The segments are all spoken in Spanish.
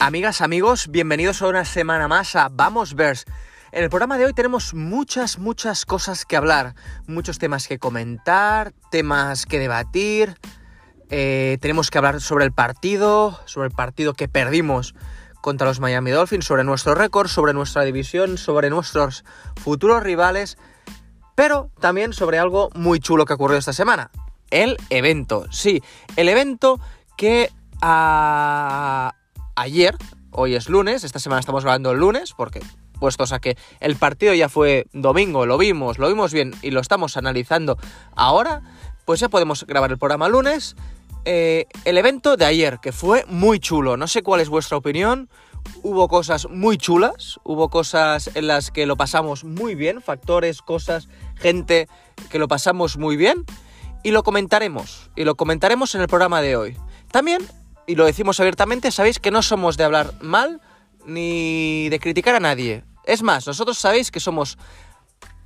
Amigas, amigos, bienvenidos a una semana más a Vamos Vers. En el programa de hoy tenemos muchas, muchas cosas que hablar, muchos temas que comentar, temas que debatir. Eh, tenemos que hablar sobre el partido, sobre el partido que perdimos contra los Miami Dolphins, sobre nuestro récord, sobre nuestra división, sobre nuestros futuros rivales, pero también sobre algo muy chulo que ocurrió esta semana. El evento, sí, el evento que a, ayer, hoy es lunes, esta semana estamos grabando el lunes, porque puestos a que el partido ya fue domingo, lo vimos, lo vimos bien y lo estamos analizando ahora, pues ya podemos grabar el programa lunes. Eh, el evento de ayer, que fue muy chulo, no sé cuál es vuestra opinión, hubo cosas muy chulas, hubo cosas en las que lo pasamos muy bien, factores, cosas, gente que lo pasamos muy bien, y lo comentaremos, y lo comentaremos en el programa de hoy. También y lo decimos abiertamente, sabéis que no somos de hablar mal ni de criticar a nadie. Es más, nosotros sabéis que somos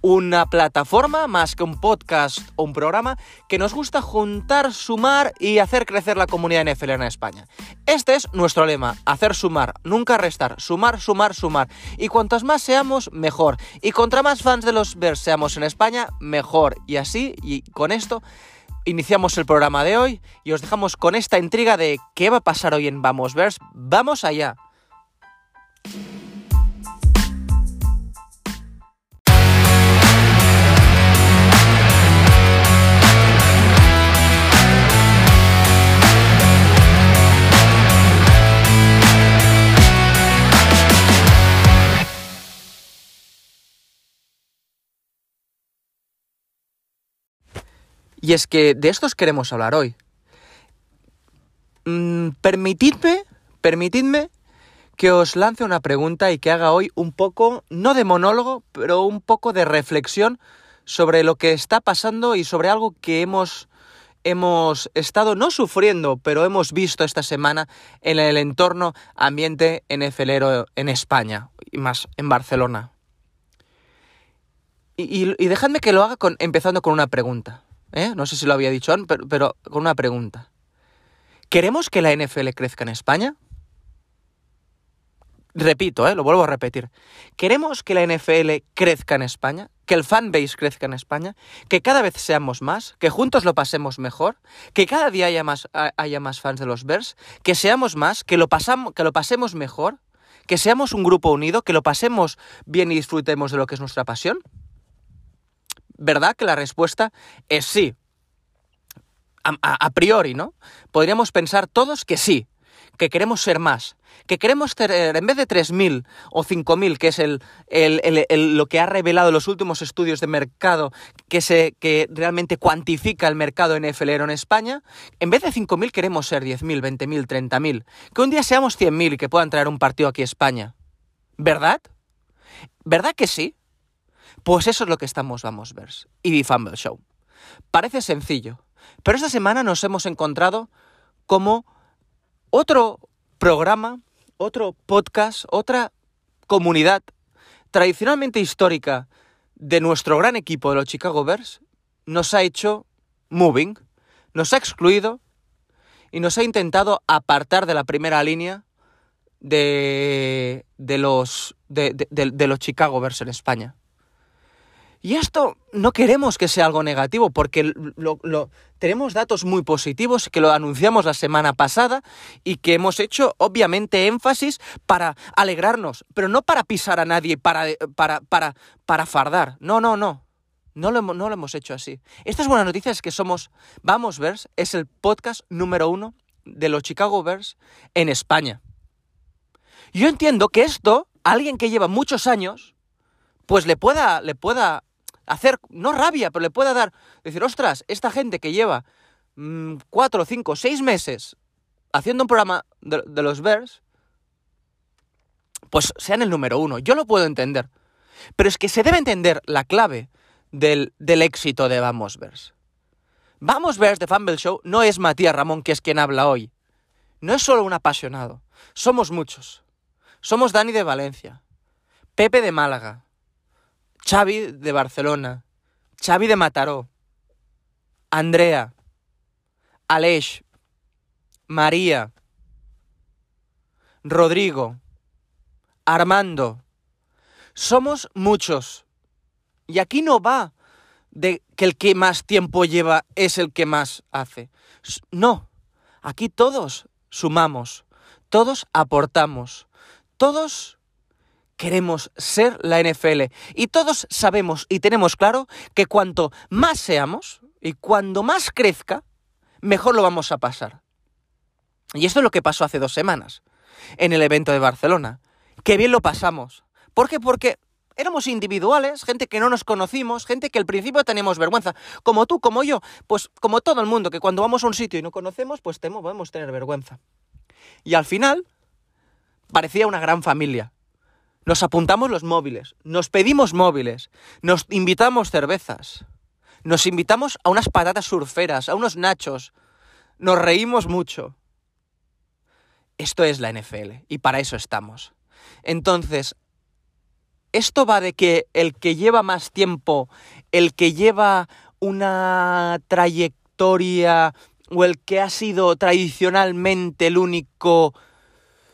una plataforma más que un podcast o un programa que nos gusta juntar, sumar y hacer crecer la comunidad NFL en España. Este es nuestro lema, hacer sumar, nunca restar, sumar, sumar, sumar. Y cuantos más seamos, mejor. Y contra más fans de los Bears seamos en España, mejor. Y así, y con esto, iniciamos el programa de hoy y os dejamos con esta intriga de qué va a pasar hoy en Vamos Vers. ¡Vamos allá! Y es que de estos queremos hablar hoy. Mm, permitidme, permitidme que os lance una pregunta y que haga hoy un poco, no de monólogo, pero un poco de reflexión sobre lo que está pasando y sobre algo que hemos, hemos estado no sufriendo, pero hemos visto esta semana en el entorno ambiente NFLero en España y más en Barcelona. Y, dejadme que lo haga empezando con una pregunta. ¿Eh? no sé si lo había dicho antes, pero, con una pregunta. ¿Queremos que la NFL crezca en España? Repito, ¿eh? lo vuelvo a repetir. ¿Queremos que la NFL crezca en España? ¿Que el fanbase crezca en España? ¿Que cada vez seamos más? ¿Que juntos lo pasemos mejor? ¿Que cada día haya más, fans de los Bears? ¿Que seamos más? ¿Que lo, pasamos, ¿Que lo pasemos mejor? ¿Que seamos un grupo unido? ¿Que lo pasemos bien y disfrutemos de lo que es nuestra pasión? ¿Verdad que la respuesta es sí? A, priori, ¿no? Podríamos pensar todos que sí, que queremos ser más, que queremos tener, en vez de 3.000 o 5.000, que es el, lo que ha revelado los últimos estudios de mercado que realmente cuantifica el mercado NFLero en España, en vez de 5.000 queremos ser 10.000, 20.000, 30.000. Que un día seamos 100.000 y que puedan traer un partido aquí a España. ¿Verdad? ¿Verdad que sí? Pues eso es lo que estamos Vamos ver. Y The Fumble Show. Parece sencillo, pero esta semana nos hemos encontrado como otro programa, otro podcast, otra comunidad tradicionalmente histórica de nuestro gran equipo de los Chicago Bears nos ha hecho moving, nos ha excluido y nos ha intentado apartar de la primera línea de, de los, de, de los Chicago Bears en España. Y esto no queremos que sea algo negativo, porque lo, tenemos datos muy positivos que lo anunciamos la semana pasada y que hemos hecho, obviamente, énfasis para alegrarnos, pero no para pisar a nadie, para, para, para, para fardar. No, no, no. No lo, hemos hecho así. Estas buenas noticias es que somos, Vamos Bears, es el podcast número uno de los Chicago Bears en España. Yo entiendo que esto, alguien que lleva muchos años, pues le pueda, le pueda hacer, no rabia, pero le pueda dar, decir, ostras, esta gente que lleva mm, cuatro, cinco, seis meses haciendo un programa de, los Bears, pues sean el número uno. Yo lo puedo entender. Pero es que se debe entender la clave del, del éxito de Vamos Bears. Vamos Bears de Fumble Show no es Matías Ramón, que es quien habla hoy. No es solo un apasionado. Somos muchos. Somos Dani de Valencia, Pepe de Málaga, Xavi de Barcelona, Xavi de Mataró, Andrea, Aleix, María, Rodrigo, Armando. Somos muchos. Y aquí no va de que el que más tiempo lleva es el que más hace. No, aquí todos sumamos, todos aportamos, todos queremos ser la NFL y todos sabemos y tenemos claro que cuanto más seamos y cuando más crezca, mejor lo vamos a pasar. Y esto es lo que pasó hace dos semanas, en el evento de Barcelona. Qué bien lo pasamos. ¿Por qué? Porque éramos individuales, gente que no nos conocimos, gente que al principio teníamos vergüenza, como tú, como yo, pues como todo el mundo, que cuando vamos a un sitio y no conocemos, pues podemos tener vergüenza. Y al final, parecía una gran familia. Nos apuntamos los móviles, nos pedimos móviles, nos invitamos cervezas, nos invitamos a unas patatas surferas, a unos nachos, nos reímos mucho. Esto es la NFL y para eso estamos. Entonces, esto va de que el que lleva más tiempo, el que lleva una trayectoria o el que ha sido tradicionalmente el único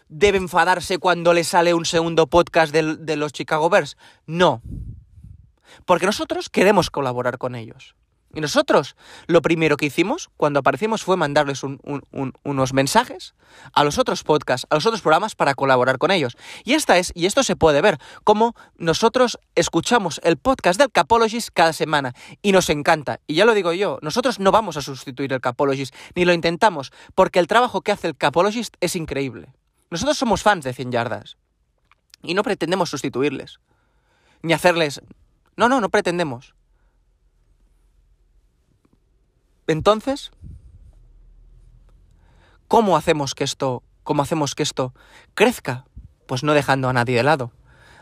debe enfadarse cuando le sale un segundo podcast de, los Chicago Bears. No. Porque nosotros queremos colaborar con ellos. Y nosotros lo primero que hicimos cuando aparecimos fue mandarles unos mensajes a los otros podcasts, a los otros programas para colaborar con ellos. Y esta es, y esto se puede ver, cómo nosotros escuchamos el podcast del Capologist cada semana y nos encanta. Y ya lo digo yo, nosotros no vamos a sustituir el Capologist, ni lo intentamos, porque el trabajo que hace el Capologist es increíble. Nosotros somos fans de 100 yardas y no pretendemos sustituirles, ni hacerles... No, no, no pretendemos. Entonces, ¿cómo hacemos que esto, cómo hacemos que esto crezca? Pues no dejando a nadie de lado,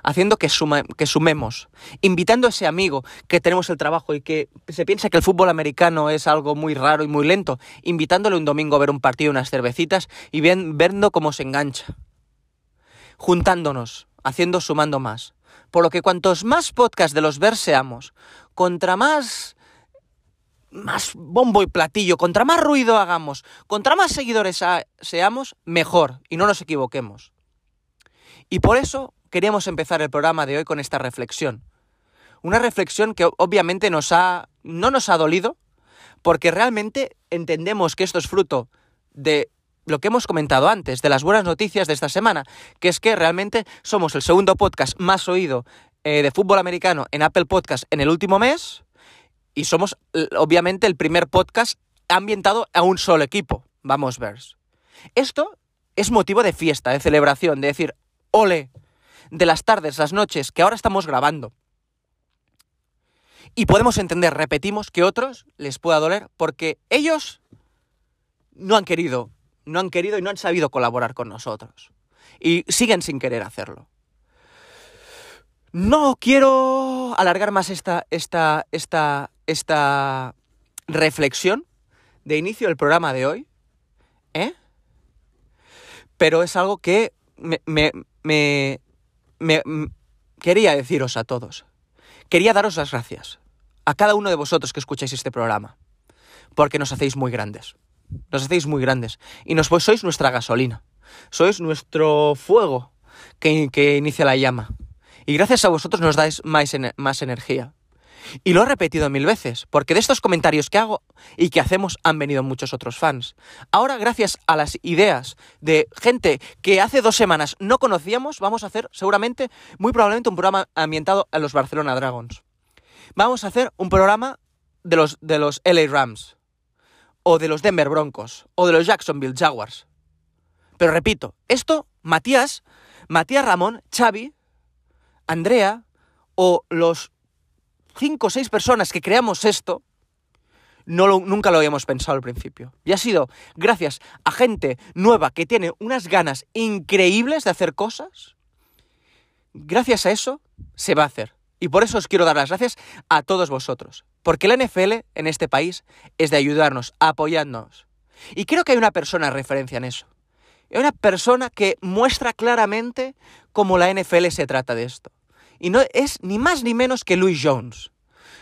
haciendo que, que sumemos, invitando a ese amigo que tenemos el trabajo y que se piensa que el fútbol americano es algo muy raro y muy lento, invitándole un domingo a ver un partido, unas cervecitas y viendo cómo se engancha. Juntándonos, haciendo sumando más. Por lo que cuantos más podcasts de los ver seamos, contra más más bombo y platillo, contra más ruido hagamos, contra más seguidores seamos, mejor y no nos equivoquemos. Y por eso queríamos empezar el programa de hoy con esta reflexión. Una reflexión que obviamente nos ha, no nos ha dolido, porque realmente entendemos que esto es fruto de lo que hemos comentado antes, de las buenas noticias de esta semana, que es que realmente somos el segundo podcast más oído eh, de fútbol americano en Apple Podcast en el último mes y somos, obviamente, el primer podcast ambientado a un solo equipo. Vamos, Bears. Esto es motivo de fiesta, de celebración, de decir, ole, de las tardes, las noches, que ahora estamos grabando. Y podemos entender, repetimos, que otros les pueda doler porque ellos no han querido, no han querido y no han sabido colaborar con nosotros. Y siguen sin querer hacerlo. No quiero alargar más esta, esta, esta, esta reflexión de inicio del programa de hoy, ¿eh? Pero es algo que me, me, me, me, quería deciros a todos. Quería daros las gracias a cada uno de vosotros que escucháis este programa, porque nos hacéis muy grandes. Nos hacéis muy grandes. Y nos, sois nuestra gasolina. Sois nuestro fuego que, que inicia la llama. Y gracias a vosotros nos dais más, más energía. Y lo he repetido mil veces, porque de estos comentarios que hago y que hacemos han venido muchos otros fans. Ahora, gracias a las ideas de gente que hace dos semanas no conocíamos, vamos a hacer seguramente, muy probablemente, un programa ambientado a los Barcelona Dragons. Vamos a hacer un programa de los, de los LA Rams, o de los Denver Broncos, o de los Jacksonville Jaguars. Pero repito, esto, Matías, Matías Ramón, Xavi, Andrea o los cinco o seis personas que creamos esto, nunca lo habíamos pensado al principio. Y ha sido gracias a gente nueva que tiene unas ganas increíbles de hacer cosas. Gracias a eso se va a hacer. Y por eso os quiero dar las gracias a todos vosotros. Porque la NFL en este país es de ayudarnos, apoyarnos. Y creo que hay una persona referencia en eso. Hay una persona que muestra claramente cómo la NFL se trata de esto. Y no es ni más ni menos que Louis Jones.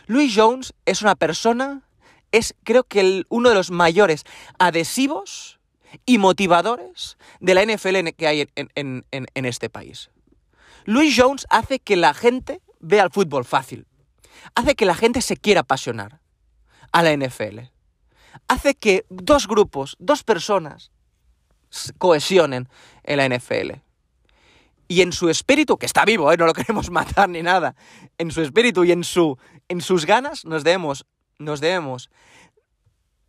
Louis Jones es una persona, es creo que uno de los mayores adhesivos y motivadores de la NFL que hay en, en este país. Louis Jones hace que la gente vea el fútbol fácil, hace que la gente se quiera apasionar a la NFL, hace que dos grupos, dos personas cohesionen en la NFL. Y en su espíritu, que está vivo, ¿eh? no lo queremos matar ni nada, en su espíritu y en, su, en sus ganas nos debemos, nos debemos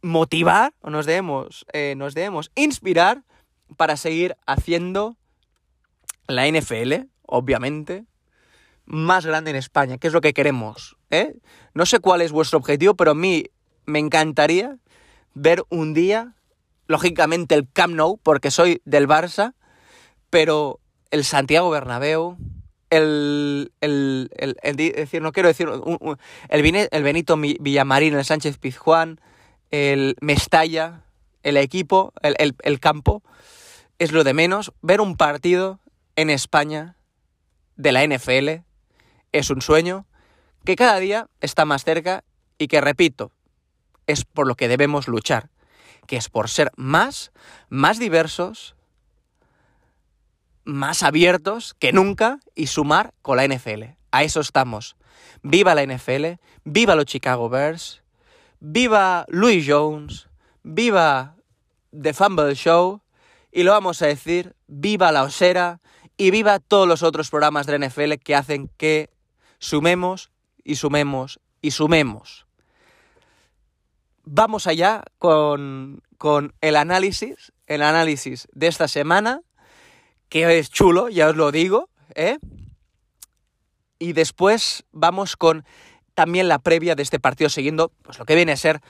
motivar o nos debemos, eh, nos debemos inspirar para seguir haciendo la NFL, obviamente, más grande en España, que es lo que queremos. ¿eh? No sé cuál es vuestro objetivo, pero a mí me encantaría ver un día, lógicamente el Camp Nou, porque soy del Barça, pero el Santiago Bernabéu, el, el, el, decir, no quiero decir, el, el Benito Villamarín, el Sánchez Pizjuán, el Mestalla, el equipo, el, el campo, es lo de menos. Ver un partido en España de la NFL es un sueño que cada día está más cerca y que, repito, es por lo que debemos luchar, que es por ser más, más diversos, más abiertos que nunca y sumar con la NFL. A eso estamos. Viva la NFL, viva los Chicago Bears, viva Louis Jones, viva The Fumble Show y lo vamos a decir, viva la Osera y viva todos los otros programas de la NFL que hacen que sumemos y sumemos y sumemos. Vamos allá con, con el análisis, el análisis de esta semana, que es chulo, ya os lo digo, ¿eh? Y después vamos con también la previa de este partido, siguiendo pues, lo que viene a ser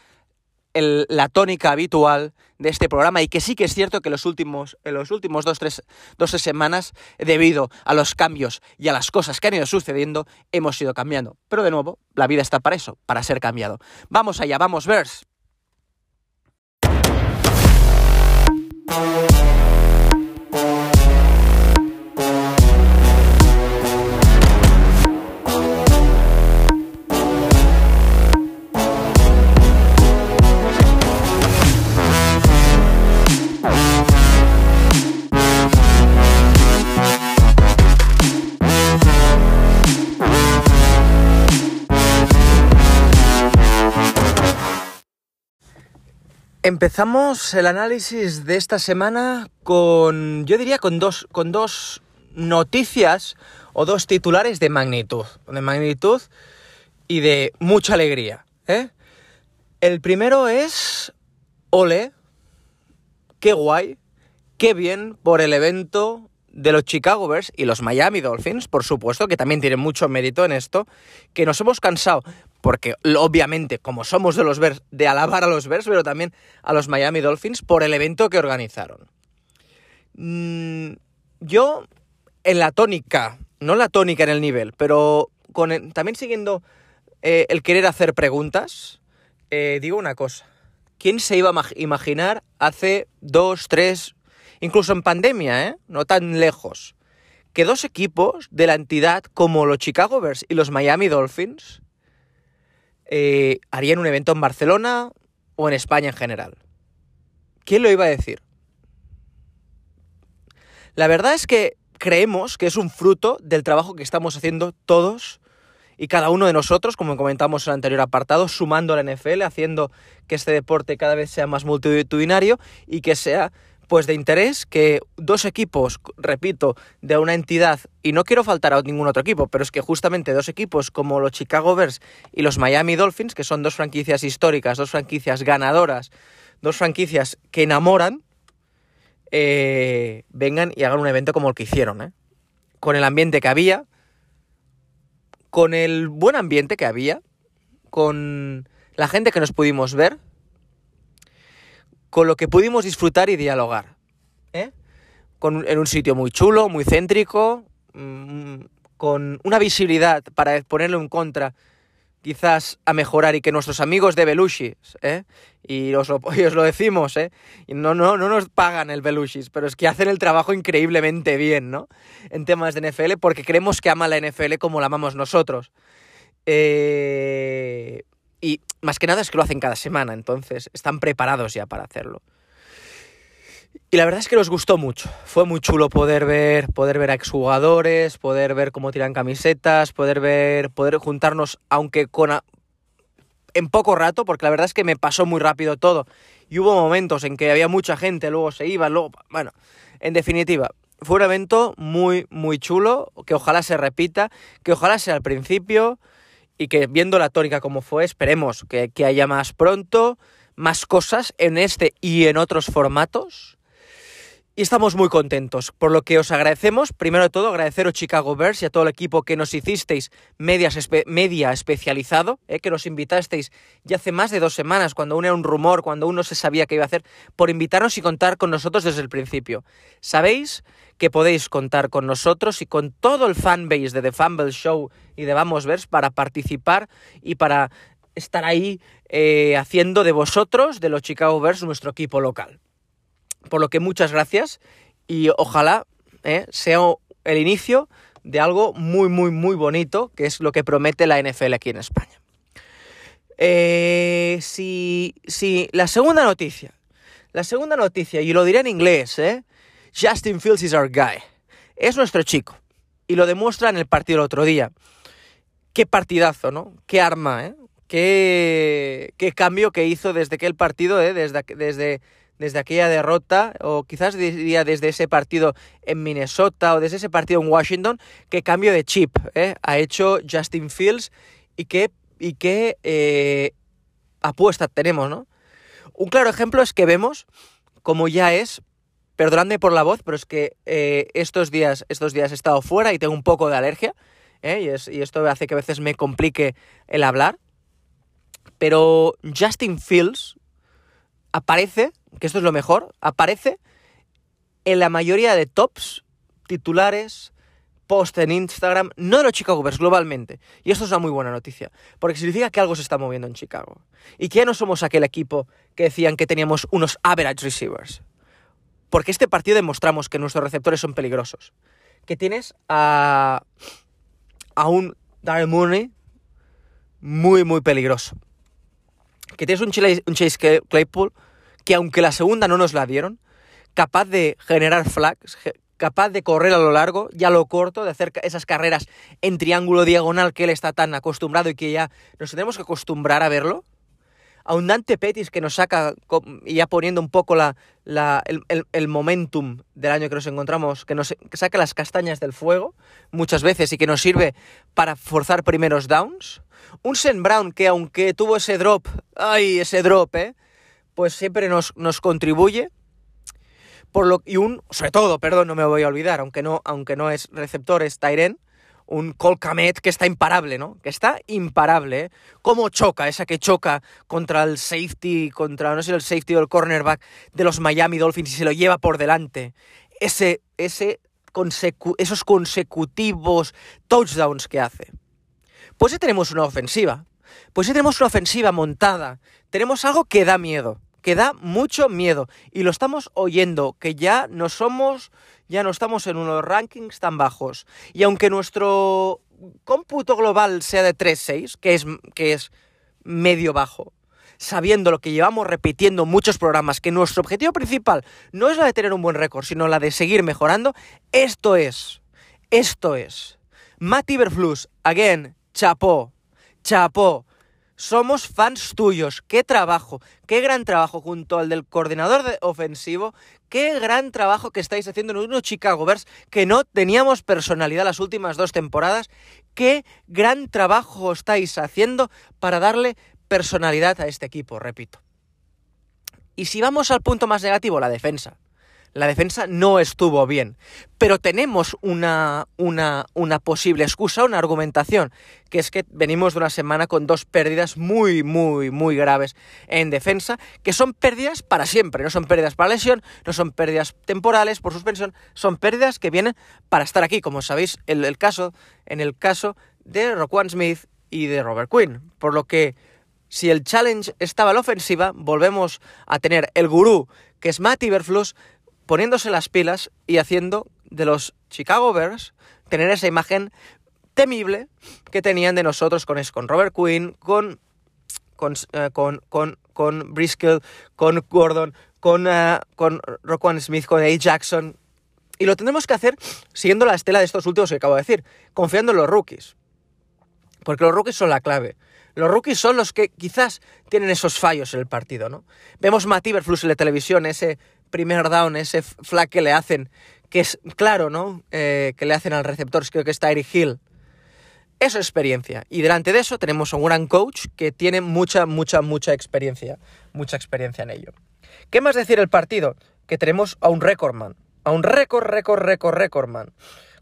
la tónica habitual de este programa y que sí que es cierto que los últimos, en los últimos dos tres, dos, tres semanas, debido a los cambios y a las cosas que han ido sucediendo, hemos ido cambiando. Pero de nuevo, la vida está para eso, para ser cambiado. Vamos allá, vamos, Vers. Empezamos el análisis de esta semana con, yo diría, con dos, con dos noticias o dos titulares de magnitud, de magnitud y de mucha alegría. ¿eh? El primero es, ole, qué guay, qué bien por el evento de los Chicago Bears y los Miami Dolphins, por supuesto, que también tienen mucho mérito en esto, que nos hemos cansado, porque obviamente, como somos de los Bears, de alabar a los Bears, pero también a los Miami Dolphins por el evento que organizaron. Mm, yo, en la tónica, no la tónica en el nivel, pero también siguiendo eh, el querer hacer preguntas, eh, digo una cosa. ¿Quién se iba a imaginar hace dos, tres, incluso en pandemia, ¿eh? no tan lejos, que dos equipos de la entidad como los Chicago Bears y los Miami Dolphins eh, harían un evento en Barcelona o en España en general. ¿Quién lo iba a decir? La verdad es que creemos que es un fruto del trabajo que estamos haciendo todos y cada uno de nosotros, como comentamos en el anterior apartado, sumando a la NFL, haciendo que este deporte cada vez sea más multitudinario y que sea pues de interés que dos equipos, repito, de una entidad, y no quiero faltar a ningún otro equipo, pero es que justamente dos equipos como los Chicago Bears y los Miami Dolphins, que son dos franquicias históricas, dos franquicias ganadoras, dos franquicias que enamoran, eh, vengan y hagan un evento como el que hicieron, ¿eh? con el ambiente que había, con el buen ambiente que había, con la gente que nos pudimos ver, con lo que pudimos disfrutar y dialogar. ¿eh? Con, en un sitio muy chulo, muy céntrico, mm, con una visibilidad para ponerlo en contra, quizás a mejorar y que nuestros amigos de Belushis, ¿eh? y, os lo, os lo decimos, ¿eh? y no, no, no nos pagan el Belushis, pero es que hacen el trabajo increíblemente bien, ¿no? En temas de NFL, porque creemos que ama la NFL como la amamos nosotros. Eh, y más que nada es que lo hacen cada semana, entonces están preparados ya para hacerlo. Y la verdad es que nos gustó mucho. Fue muy chulo poder ver, poder ver a exjugadores, poder ver cómo tiran camisetas, poder ver, poder juntarnos, aunque con en poco rato, porque la verdad es que me pasó muy rápido todo. Y hubo momentos en que había mucha gente, luego se iba, luego. Bueno, en definitiva, fue un evento muy, muy chulo, que ojalá se repita, que ojalá sea al principio y que viendo la tónica como fue, esperemos que, que haya más pronto, más cosas en este y en otros formatos. Y estamos muy contentos, por lo que os agradecemos, primero de todo, agradeceros Chicago Bears y a todo el equipo que nos hicisteis media especializado, eh, que nos invitasteis ya hace más de dos semanas, cuando uno era un rumor, cuando uno se sabía qué iba a hacer, por invitarnos y contar con nosotros desde el principio. Sabéis que podéis contar con nosotros y con todo el fanbase de The Fumble Show y de Vamos Bears para participar y para estar ahí eh, haciendo de vosotros, de los Chicago Bears, nuestro equipo local. Por lo que muchas gracias y ojalá eh, sea el inicio de algo muy, muy, muy bonito, que es lo que promete la NFL aquí en España. Eh, si, si, la segunda noticia, la segunda noticia, y lo diré en inglés, ¿eh? Justin Fields is our guy. Es nuestro chico. Y lo demuestra en el partido el otro día. Qué partidazo, ¿no? Qué arma, ¿eh? Qué, qué cambio que hizo desde que el partido, ¿eh? Desde, desde desde aquella derrota, o quizás diría desde ese partido en Minnesota o desde ese partido en Washington, qué cambio de chip ¿eh? ha hecho Justin Fields y qué, y qué eh, apuesta tenemos, ¿no? Un claro ejemplo es que vemos como ya es, perdonadme por la voz, pero es que eh, estos, días, estos días he estado fuera y tengo un poco de alergia, y, es, y esto hace que a veces me complique el hablar, pero Justin Fields aparece que esto es lo mejor, aparece en la mayoría de tops, titulares, post en Instagram, no de los Chicago Bears, globalmente. Y esto es una muy buena noticia, porque significa que algo se está moviendo en Chicago. Y que ya no somos aquel equipo que decían que teníamos unos average receivers. Porque este partido demostramos que nuestros receptores son peligrosos. Que tienes a, a un Darren Mooney muy, muy peligroso. Que tienes un Chase Claypool que aunque la segunda no nos la dieron, capaz de generar flags, capaz de correr a lo largo y a lo corto, de hacer esas carreras en triángulo diagonal que él está tan acostumbrado y que ya nos tenemos que acostumbrar a verlo. A un Dante Petis que nos saca, ya poniendo un poco la, el, momentum del año que nos encontramos, que nos saca las castañas del fuego muchas veces y que nos sirve para forzar primeros downs. Un Sen Brown que aunque tuvo ese drop, ay, ese drop, eh, pues siempre nos, nos contribuye. Por lo, y un, sobre todo, perdón, no me voy a olvidar, aunque no, aunque no es receptor, es Tyren, un Colcamet que está imparable, ¿no? Que está imparable, ¿eh? Cómo choca, esa que choca contra el safety, contra, no sé, el safety o el cornerback de los Miami Dolphins y se lo lleva por delante. Ese, ese esos consecutivos touchdowns que hace. Pues ya tenemos una ofensiva. Pues ya tenemos una ofensiva montada. Tenemos algo que da miedo que da mucho miedo. Y lo estamos oyendo, que ya no somos, ya no estamos en unos rankings tan bajos. Y aunque nuestro cómputo global sea de 3-6, que es, que es medio bajo, sabiendo lo que llevamos repitiendo muchos programas, que nuestro objetivo principal no es la de tener un buen récord, sino la de seguir mejorando, esto es, esto es. Matt Iberflus, again, chapó, chapó, somos fans tuyos. Qué trabajo, qué gran trabajo junto al del coordinador de ofensivo. Qué gran trabajo que estáis haciendo en unos Chicago Bears que no teníamos personalidad las últimas dos temporadas. Qué gran trabajo estáis haciendo para darle personalidad a este equipo, repito. Y si vamos al punto más negativo, la defensa la defensa no estuvo bien. Pero tenemos una, una, una, posible excusa, una argumentación, que es que venimos de una semana con dos pérdidas muy, muy, muy graves en defensa, que son pérdidas para siempre, no son pérdidas para lesión, no son pérdidas temporales por suspensión, son pérdidas que vienen para estar aquí, como sabéis, el, el caso, en el caso de Roquan Smith y de Robert Quinn. Por lo que si el challenge estaba en la ofensiva, volvemos a tener el gurú, que es Matt Iberflus, poniéndose las pilas y haciendo de los Chicago Bears tener esa imagen temible que tenían de nosotros con, con Robert Quinn, con con, eh, con, con, con Briscoe, con Gordon, con, uh, con Roquan Smith, con A. Jackson. Y lo tendremos que hacer siguiendo la estela de estos últimos que acabo de decir, confiando en los rookies. Porque los rookies son la clave. Los rookies son los que quizás tienen esos fallos en el partido, ¿no? Vemos Matt Iberflus en la televisión, ese primer down, ese flag que le hacen, que es claro, ¿no? Eh, que le hacen al receptor, creo que está Eric Hill. Eso es experiencia. Y delante de eso tenemos a un gran coach que tiene mucha, mucha, mucha experiencia. Mucha experiencia en ello. ¿Qué más decir el partido? Que tenemos a un recordman. A un récord, récord, récord, recordman.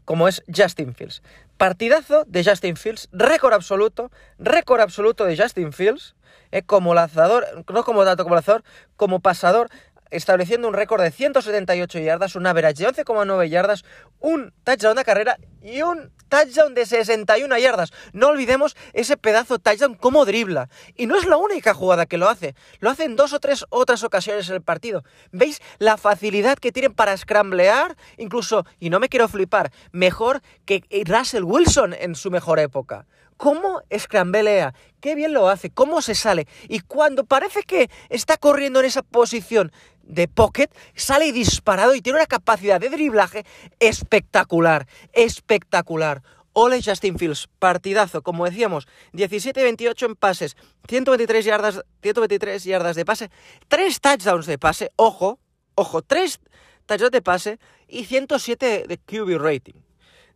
Como es Justin Fields. Partidazo de Justin Fields. Récord absoluto. Récord absoluto de Justin Fields. Eh, como lanzador, no como dato como lanzador, como pasador estableciendo un récord de 178 yardas, un average de 11,9 yardas, un touchdown de carrera y un touchdown de 61 yardas. No olvidemos ese pedazo touchdown como dribla. Y no es la única jugada que lo hace, lo hace en dos o tres otras ocasiones en el partido. ¿Veis la facilidad que tienen para scramblear? Incluso, y no me quiero flipar, mejor que Russell Wilson en su mejor época cómo escrambelea, qué bien lo hace, cómo se sale. Y cuando parece que está corriendo en esa posición de pocket, sale disparado y tiene una capacidad de driblaje espectacular, espectacular. Ole Justin Fields, partidazo, como decíamos, 17-28 en pases, 123 yardas, 123 yardas de pase, 3 touchdowns de pase, ojo, ojo, 3 touchdowns de pase y 107 de QB rating.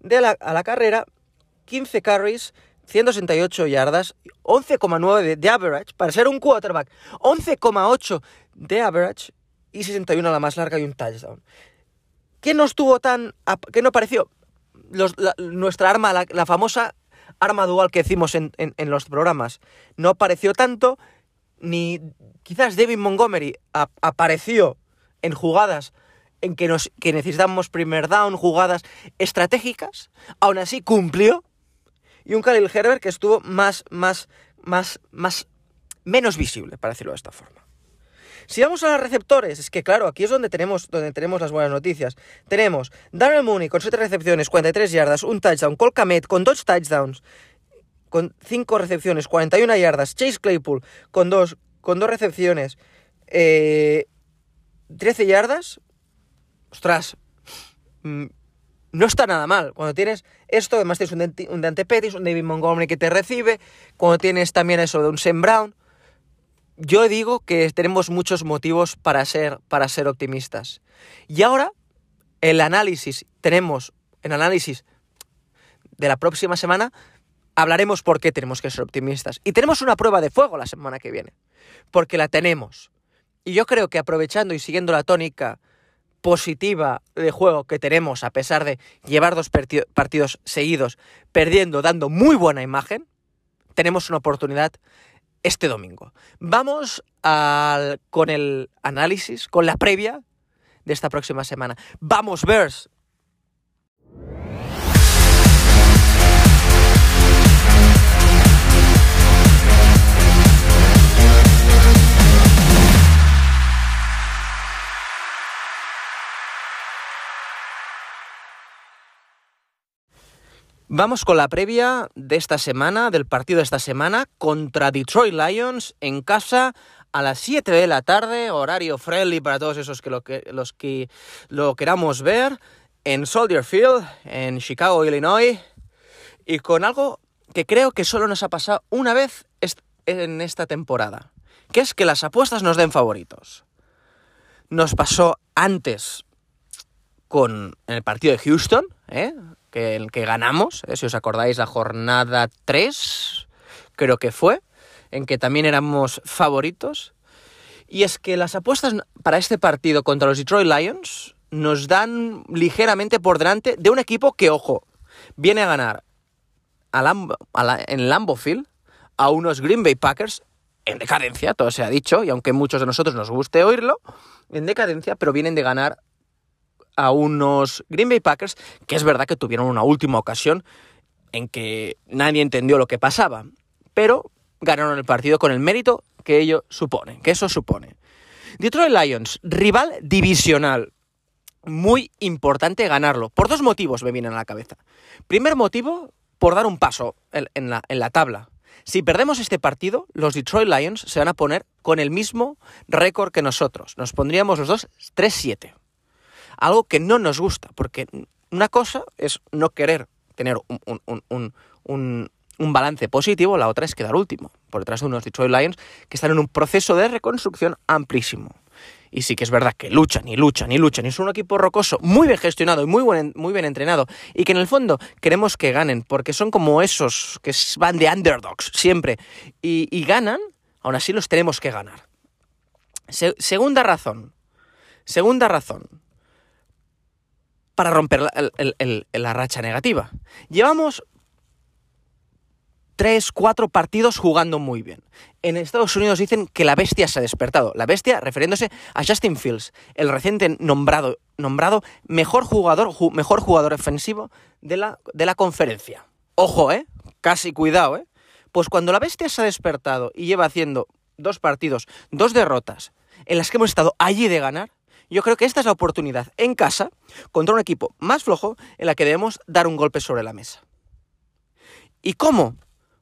De la, a la carrera, 15 carries, 168 yardas, 11,9 de, de, average, para ser un quarterback, 11,8 de average y 61 a la más larga y un touchdown. ¿Qué no estuvo tan... ¿Qué no pareció? nuestra arma, la, famosa arma dual que decimos en, los programas, no apareció tanto, ni quizás David Montgomery apareció en jugadas en que, nos, que necesitamos primer down, jugadas estratégicas, aún así cumplió, y un Khalil Herbert que estuvo más, más, más, más, menos visible, para decirlo de esta forma. Si vamos a los receptores, es que claro, aquí es donde tenemos, donde tenemos las buenas noticias. Tenemos Darrell Mooney con 7 recepciones, 43 yardas, un touchdown. Cole Kamet con 2 touchdowns, con 5 recepciones, 41 yardas. Chase Claypool con 2 con dos recepciones, eh, 13 yardas. Ostras, mm, no está nada mal. Cuando tienes esto, además tienes un, un Dante Pettis, un David Montgomery que te recibe, cuando tienes también eso de un Sam Brown, yo digo que tenemos muchos motivos para ser, para ser optimistas. Y ahora, el análisis, tenemos el análisis de la próxima semana, hablaremos por qué tenemos que ser optimistas. Y tenemos una prueba de fuego la semana que viene, porque la tenemos. Y yo creo que aprovechando y siguiendo la tónica positiva de juego que tenemos, a pesar de llevar dos partidos seguidos perdiendo, dando muy buena imagen, tenemos una oportunidad este domingo. Vamos al, con el análisis, con la previa de esta próxima semana. Vamos, Bears. Vamos con la previa de esta semana, del partido de esta semana, contra Detroit Lions en casa a las 7 de la tarde, horario friendly para todos esos que, lo que los que lo queramos ver, en Soldier Field, en Chicago, Illinois, y con algo que creo que solo nos ha pasado una vez en esta temporada, que es que las apuestas nos den favoritos. Nos pasó antes con el partido de Houston, ¿eh? Que el que ganamos, ¿eh? si os acordáis, la jornada 3, creo que fue, en que también éramos favoritos. Y es que las apuestas para este partido contra los Detroit Lions nos dan ligeramente por delante de un equipo que, ojo, viene a ganar en Lambeau Field a unos Green Bay Packers en decadencia, todo se ha dicho, y aunque muchos de nosotros nos guste oírlo, en decadencia, pero vienen de ganar a unos Green Bay Packers que es verdad que tuvieron una última ocasión en que nadie entendió lo que pasaba, pero ganaron el partido con el mérito que ello supone, que eso supone. Detroit Lions, rival divisional. Muy importante ganarlo. Por dos motivos me vienen a la cabeza. Primer motivo, por dar un paso en, la, en la tabla. Si perdemos este partido, los Detroit Lions se van a poner con el mismo récord que nosotros. Nos pondríamos los dos 3-7. Algo que no nos gusta, porque una cosa es no querer tener un, balance positivo, la otra es quedar último, por detrás de unos Detroit Lions que están en un proceso de reconstrucción amplísimo. Y sí que es verdad que luchan y luchan y luchan. Y es un equipo rocoso, muy bien gestionado y muy, muy bien entrenado. Y que en el fondo queremos que ganen, porque son como esos que van de underdogs siempre. Y, ganan, aún así los tenemos que ganar. segunda razón. Segunda razón para romper la, racha negativa. Llevamos tres, cuatro partidos jugando muy bien. En Estados Unidos dicen que la bestia se ha despertado. La bestia refiriéndose a Justin Fields, el reciente nombrado, nombrado mejor jugador, mejor jugador ofensivo de la, de la conferencia. Ojo, ¿eh? Casi cuidado, ¿eh? Pues cuando la bestia se ha despertado y lleva haciendo dos partidos, dos derrotas, en las que hemos estado allí de ganar, yo creo que esta es la oportunidad en casa, contra un equipo más flojo, en la que debemos dar un golpe sobre la mesa. ¿Y cómo?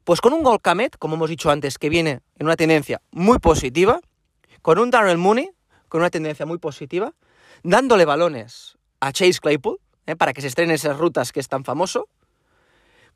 Pues con un gol Kamet, como hemos dicho antes, que viene en una tendencia muy positiva, con un Darrell Mooney, con una tendencia muy positiva, dándole balones a Chase Claypool, ¿eh? para que se estrenen esas rutas que es tan famoso,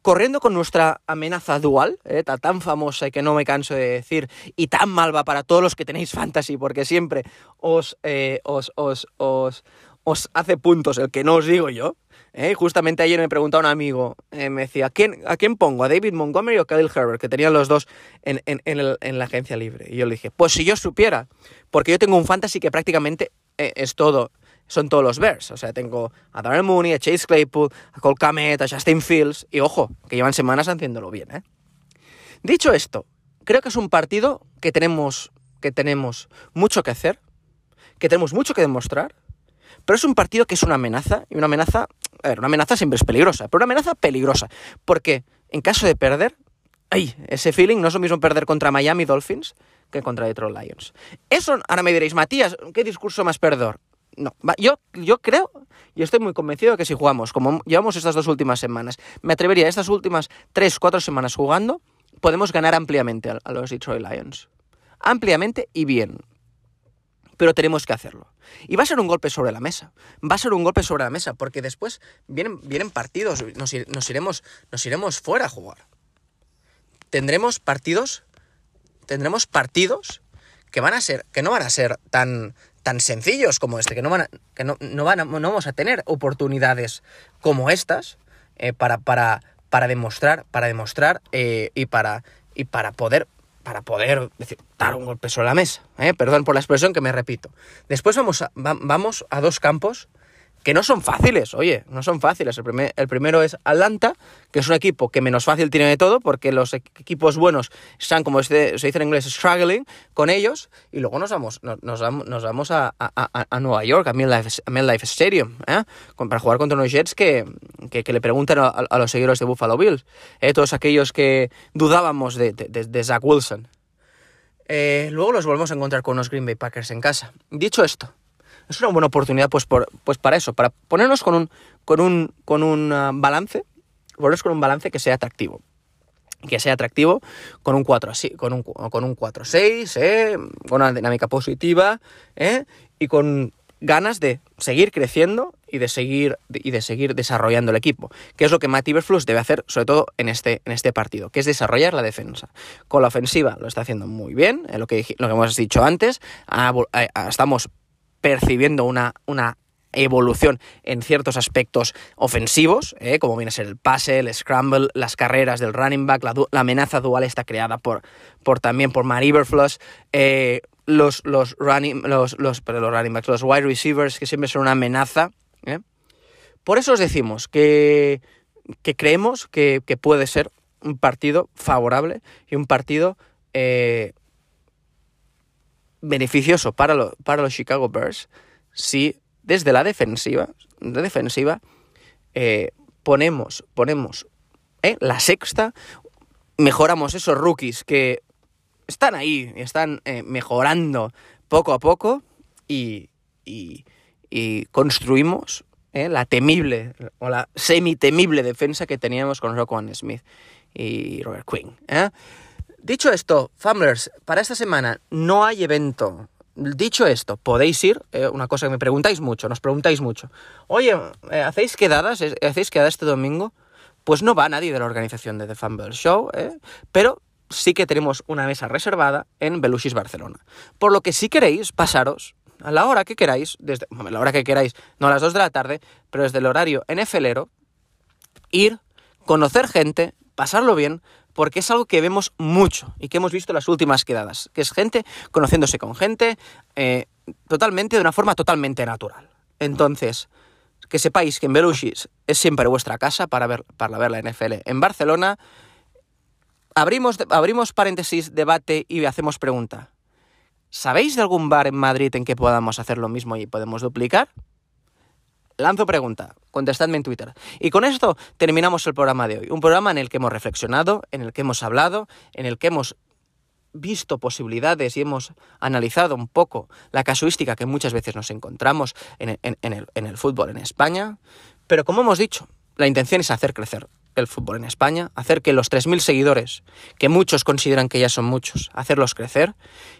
corriendo con nuestra amenaza dual, eh, tan famosa y que no me canso de decir, y tan malva para todos los que tenéis fantasy, porque siempre os, eh, os, os, os, os hace puntos el que no os digo yo. Eh. Justamente ayer me preguntaba un amigo, me decía, ¿a quién, ¿a quién pongo? ¿A David Montgomery o Khalil Herbert? Que tenían los dos en, en, en, la agencia libre. Y yo le dije, pues si yo supiera, porque yo tengo un fantasy que prácticamente es todo son todos los Bears. O sea, tengo a Darrell Mooney, a Chase Claypool, a Cole Kamet, a Justin Fields, y ojo, que llevan semanas haciéndolo bien, ¿eh? Dicho esto, creo que es un partido que tenemos, que tenemos mucho que hacer, que tenemos mucho que demostrar, pero es un partido que es una amenaza, y una amenaza, a una amenaza siempre es peligrosa, pero una amenaza peligrosa, porque en caso de perder, ay, ese feeling no es lo mismo perder contra Miami Dolphins que contra Detroit Lions. Eso, ahora me diréis, Matías, ¿qué discurso más perdedor? No. Yo, yo creo y estoy muy convencido de que si jugamos como llevamos estas dos últimas semanas, me atrevería estas últimas tres, cuatro semanas jugando, podemos ganar ampliamente a, los Detroit Lions. Ampliamente y bien. Pero tenemos que hacerlo. Y va a ser un golpe sobre la mesa. Va a ser un golpe sobre la mesa, porque después vienen, vienen partidos, nos, nos, iremos, nos iremos fuera a jugar. Tendremos partidos, tendremos partidos que van a ser, que no van a ser tan, tan sencillos como este, que no, van que no, van no vamos a tener oportunidades como estas eh, para, para, para demostrar, para demostrar eh, y, para, y para poder para poder decir, dar un golpe sobre la mesa. Eh. Perdón por la expresión que me repito. Después vamos a, vamos a dos campos que no son fáciles, oye, no son fáciles. El, primero es Atlanta, que es un equipo que menos fácil tiene de todo, porque los equipos buenos están, como se dice en inglés, struggling con ellos, y luego nos vamos, nos, vamos a, a, Nueva York, a MetLife, Stadium, ¿eh? para jugar contra unos Jets que, que, le preguntan a, los seguidores de Buffalo Bills, ¿eh? todos aquellos que dudábamos de, de, Zach Wilson. Eh, luego los volvemos a encontrar con unos Green Bay Packers en casa. Dicho esto, es una buena oportunidad pues, pues para eso, para ponernos con un, ah, balance, ponernos con un balance que sea atractivo. Que sea atractivo con un 4 así, con un, con un 4-6, ¿eh? con una dinámica positiva, ¿eh? y con ganas de seguir creciendo y de seguir, desarrollando el equipo, que es lo que Matt Iberflux debe hacer, sobre todo en este, en este partido, que es desarrollar la defensa. Con la ofensiva lo está haciendo muy bien, que, lo que hemos dicho antes, estamos percibiendo una, una evolución en ciertos aspectos ofensivos, ¿eh? como viene a ser el pase, el scramble, las carreras del running back, la, amenaza dual está creada por, por también por Matt eh, los, los, running, los, los, los running backs, los wide receivers, que siempre son una amenaza. ¿eh? Por eso os decimos que, que creemos que, que, puede ser un partido favorable y un partido beneficioso para, para los Chicago Bears si desde la defensiva, de defensiva eh, ponemos, ponemos eh, la sexta, mejoramos esos rookies que están ahí, están eh, mejorando poco a poco y, y, construimos la temible o la semi-temible defensa que teníamos con Roquan Smith. y Robert Quinn. ¿Eh? Dicho esto, Famblers, para esta semana no hay evento. Dicho esto, podéis ir, eh, una cosa que me preguntáis mucho, nos preguntáis mucho. Oye, eh, ¿hacéis quedadas? ¿Hacéis quedadas este domingo? Pues no va nadie de la organización de The Fumble Show, ¿eh? pero sí que tenemos una mesa reservada en Belushis Barcelona. Por lo que si queréis, pasaros a la hora que queráis, desde la hora que queráis, no a las 2 de la tarde, pero desde el horario NFLero, ir, conocer gente, pasarlo bien, porque es algo que vemos mucho y que hemos visto en las últimas quedadas, que es gente conociéndose con gente eh, totalmente, de una forma totalmente natural. Entonces, que sepáis que en Belushis es siempre vuestra casa para ver, para ver la NFL. En Barcelona, abrimos, abrimos paréntesis, debate y hacemos pregunta. ¿Sabéis de algún bar en Madrid en que podamos hacer lo mismo y podemos duplicar? Lanzo pregunta, contestadme en Twitter. Y con esto terminamos el programa de hoy. Un programa en el que hemos reflexionado, en el que hemos hablado, en el que hemos visto posibilidades y hemos analizado un poco la casuística que muchas veces nos encontramos en el, el fútbol en España. Pero como hemos dicho, la intención es hacer crecer el fútbol en España, hacer que los 3.000 seguidores, que muchos consideran que ya son muchos, hacerlos crecer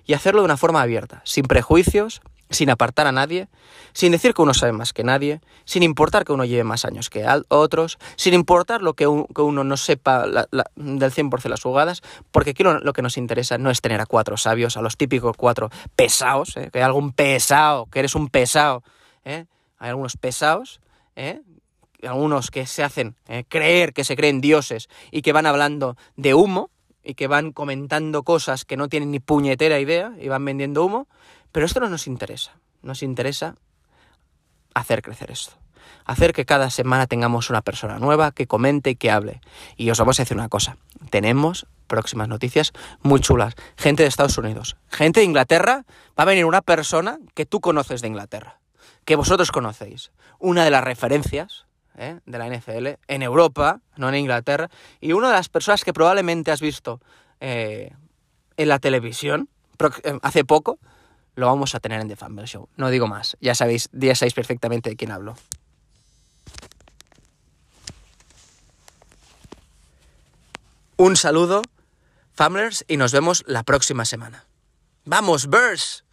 y hacerlo de una forma abierta, sin prejuicios, sin apartar a nadie, sin decir que uno sabe más que nadie, sin importar que uno lleve más años que otros, sin importar lo que, uno no sepa del 100% las jugadas, porque aquí lo, que nos interesa no es tener a cuatro sabios, a los típicos cuatro pesados, ¿eh? que hay algún pesado, que eres un pesado, ¿eh? hay algunos pesados, ¿eh? algunos que se hacen eh, creer que se creen dioses y que van hablando de humo y que van comentando cosas que no tienen ni puñetera idea y van vendiendo humo, pero esto no nos interesa. Nos interesa hacer crecer esto. Hacer que cada semana tengamos una persona nueva que comente y que hable. Y os vamos a decir una cosa. Tenemos próximas noticias muy chulas. Gente de Estados Unidos, gente de Inglaterra. Va a venir una persona que tú conoces de Inglaterra, que vosotros conocéis. Una de las referencias ¿eh? de la NFL en Europa, no en Inglaterra, y una de las personas que probablemente has visto eh, en la televisión eh, hace poco, lo vamos a tener en The Fumble Show. No digo más, ya sabéis, ya sabéis perfectamente de quién hablo. Un saludo, Famblers, y nos vemos la próxima semana. ¡Vamos, Burst!